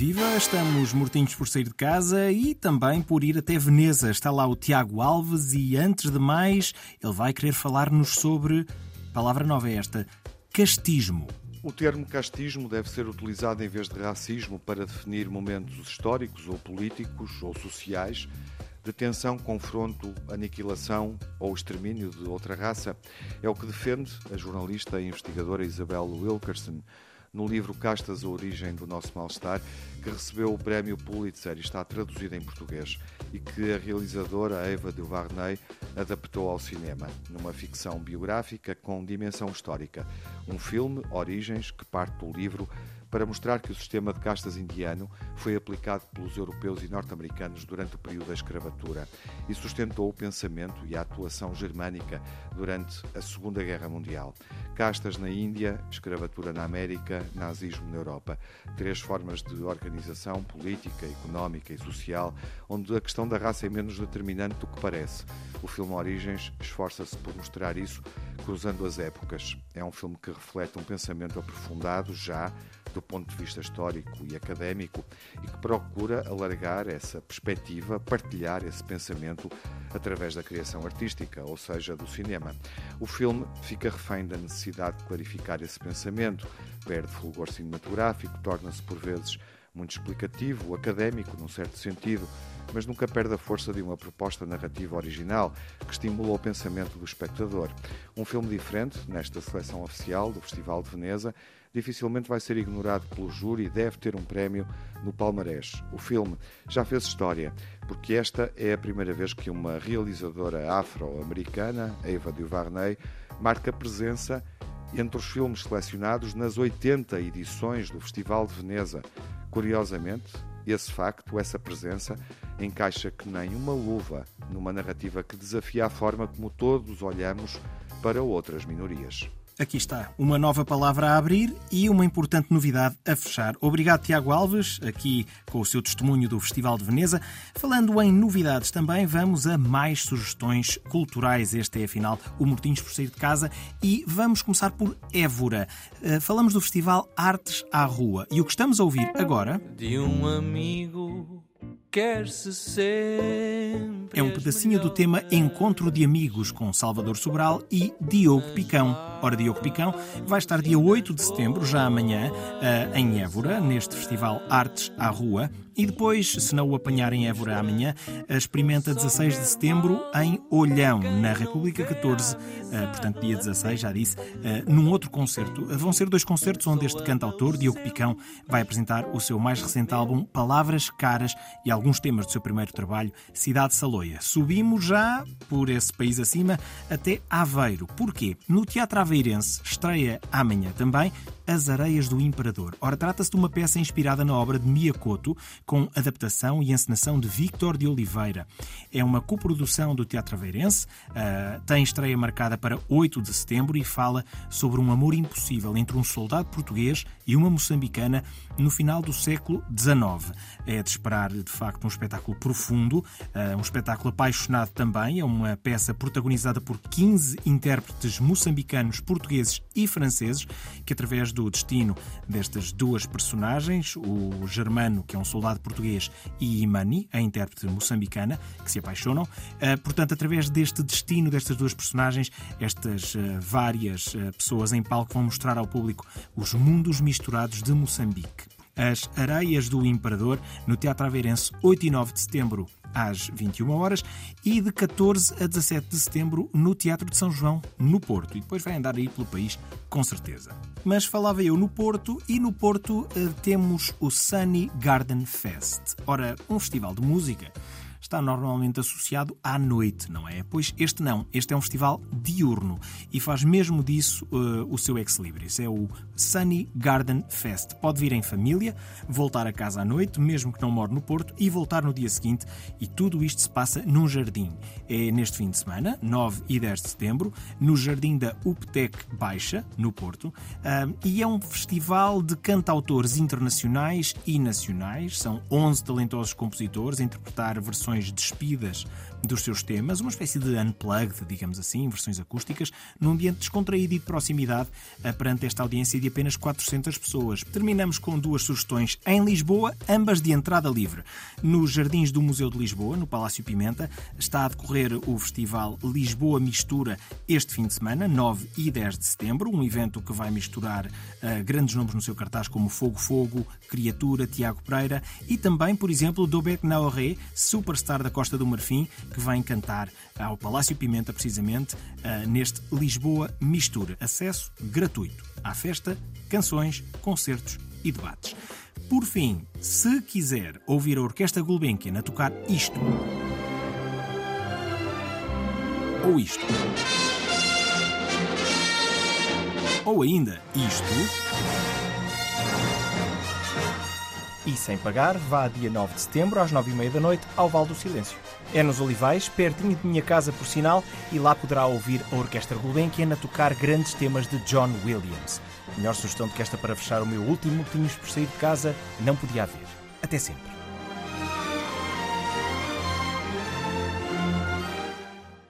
estamos mortinhos por sair de casa e também por ir até Veneza. Está lá o Tiago Alves e, antes de mais, ele vai querer falar-nos sobre. Palavra nova é esta: castismo. O termo castismo deve ser utilizado em vez de racismo para definir momentos históricos ou políticos ou sociais de tensão, confronto, aniquilação ou extermínio de outra raça. É o que defende a jornalista e investigadora Isabel Wilkerson no livro Castas, a origem do nosso mal-estar, que recebeu o prémio Pulitzer e está traduzido em português, e que a realizadora Eva de Varney adaptou ao cinema, numa ficção biográfica com dimensão histórica. Um filme, Origens, que parte do livro para mostrar que o sistema de castas indiano foi aplicado pelos europeus e norte-americanos durante o período da escravatura e sustentou o pensamento e a atuação germânica durante a Segunda Guerra Mundial. Castas na Índia, escravatura na América, nazismo na Europa. Três formas de organização política, económica e social, onde a questão da raça é menos determinante do que parece. O filme Origens esforça-se por mostrar isso cruzando as épocas. É um filme que reflete um pensamento aprofundado já do ponto de vista histórico e académico e que procura alargar essa perspectiva, partilhar esse pensamento através da criação artística, ou seja, do cinema. O filme fica refém da necessidade de clarificar esse pensamento, perde fulgor cinematográfico, torna-se por vezes muito explicativo, académico, num certo sentido, mas nunca perde a força de uma proposta narrativa original que estimula o pensamento do espectador. Um filme diferente, nesta seleção oficial do Festival de Veneza, dificilmente vai ser ignorado pelo júri e deve ter um prémio no palmarés. O filme já fez história, porque esta é a primeira vez que uma realizadora afro-americana, Eva DuVernay, marca presença entre os filmes selecionados nas 80 edições do Festival de Veneza. Curiosamente, esse facto, essa presença, encaixa que nem uma luva numa narrativa que desafia a forma como todos olhamos para outras minorias. Aqui está, uma nova palavra a abrir e uma importante novidade a fechar. Obrigado, Tiago Alves, aqui com o seu testemunho do Festival de Veneza. Falando em novidades também, vamos a mais sugestões culturais. Este é, afinal, o Mortinhos por Sair de Casa e vamos começar por Évora. Eh, falamos do Festival Artes à Rua e o que estamos a ouvir agora... De um amigo. É um pedacinho do tema Encontro de Amigos com Salvador Sobral e Diogo Picão. Ora, Diogo Picão vai estar dia 8 de setembro, já amanhã, eh, em Évora, neste Festival Artes à Rua. E depois, se não o apanhar em Évora amanhã, experimenta 16 de setembro em Olhão, na República 14, eh, portanto, dia 16, já disse, eh, num outro concerto. Vão ser dois concertos onde este cantautor, Diogo Picão, vai apresentar o seu mais recente álbum Palavras Caras e alguns temas do seu primeiro trabalho, Cidade Saloia. Subimos já por esse país acima até Aveiro. Porquê? No Teatro Aveirense estreia amanhã também as Areias do Imperador. Ora, trata-se de uma peça inspirada na obra de Miyakoto, com adaptação e encenação de Victor de Oliveira. É uma coprodução do Teatro Aveirense, uh, tem estreia marcada para 8 de setembro e fala sobre um amor impossível entre um soldado português e uma moçambicana no final do século XIX. É de esperar, de facto, um espetáculo profundo, uh, um espetáculo apaixonado também. É uma peça protagonizada por 15 intérpretes moçambicanos, portugueses e franceses, que através do destino destas duas personagens, o Germano, que é um soldado português, e Imani, a intérprete moçambicana, que se apaixonam. Uh, portanto, através deste destino destas duas personagens, estas uh, várias uh, pessoas em palco vão mostrar ao público os mundos misturados de Moçambique. As Areias do Imperador, no Teatro Aveirense, 8 e 9 de setembro, às 21 horas, e de 14 a 17 de setembro, no Teatro de São João, no Porto. E depois vai andar aí pelo país, com certeza. Mas falava eu no Porto, e no Porto uh, temos o Sunny Garden Fest. Ora, um festival de música está normalmente associado à noite, não é? Pois este não, este é um festival diurno e faz mesmo disso uh, o seu ex-libris. É o Sunny Garden Fest. Pode vir em família, voltar a casa à noite, mesmo que não more no Porto, e voltar no dia seguinte. E tudo isto se passa num jardim. É neste fim de semana, 9 e 10 de setembro, no jardim da UPTEC Baixa, no Porto. Uh, e é um festival de cantautores internacionais e nacionais. São 11 talentosos compositores a interpretar versões versões despidas dos seus temas, uma espécie de unplugged, digamos assim, versões acústicas, num ambiente descontraído e de proximidade eh, perante esta audiência de apenas 400 pessoas. Terminamos com duas sugestões em Lisboa, ambas de entrada livre. Nos Jardins do Museu de Lisboa, no Palácio Pimenta, está a decorrer o festival Lisboa Mistura este fim de semana, 9 e 10 de setembro, um evento que vai misturar uh, grandes nomes no seu cartaz como Fogo Fogo, Criatura, Tiago Pereira e também, por exemplo, Dobek Naoré, superstar da Costa do Marfim, que vem cantar ao Palácio Pimenta, precisamente, eh, neste Lisboa Mistura. Acesso gratuito à festa, canções, concertos e debates. Por fim, se quiser ouvir a Orquestra Gulbenkian a tocar isto ou isto, ou ainda isto. E sem pagar, vá dia 9 de setembro, às 9h30 da noite, ao Val do Silêncio. É nos Olivais, pertinho de minha casa, por sinal, e lá poderá ouvir a Orquestra Gulbenkian a tocar grandes temas de John Williams. Melhor sugestão do que esta para fechar o meu último Tinhos por sair de casa não podia haver. Até sempre.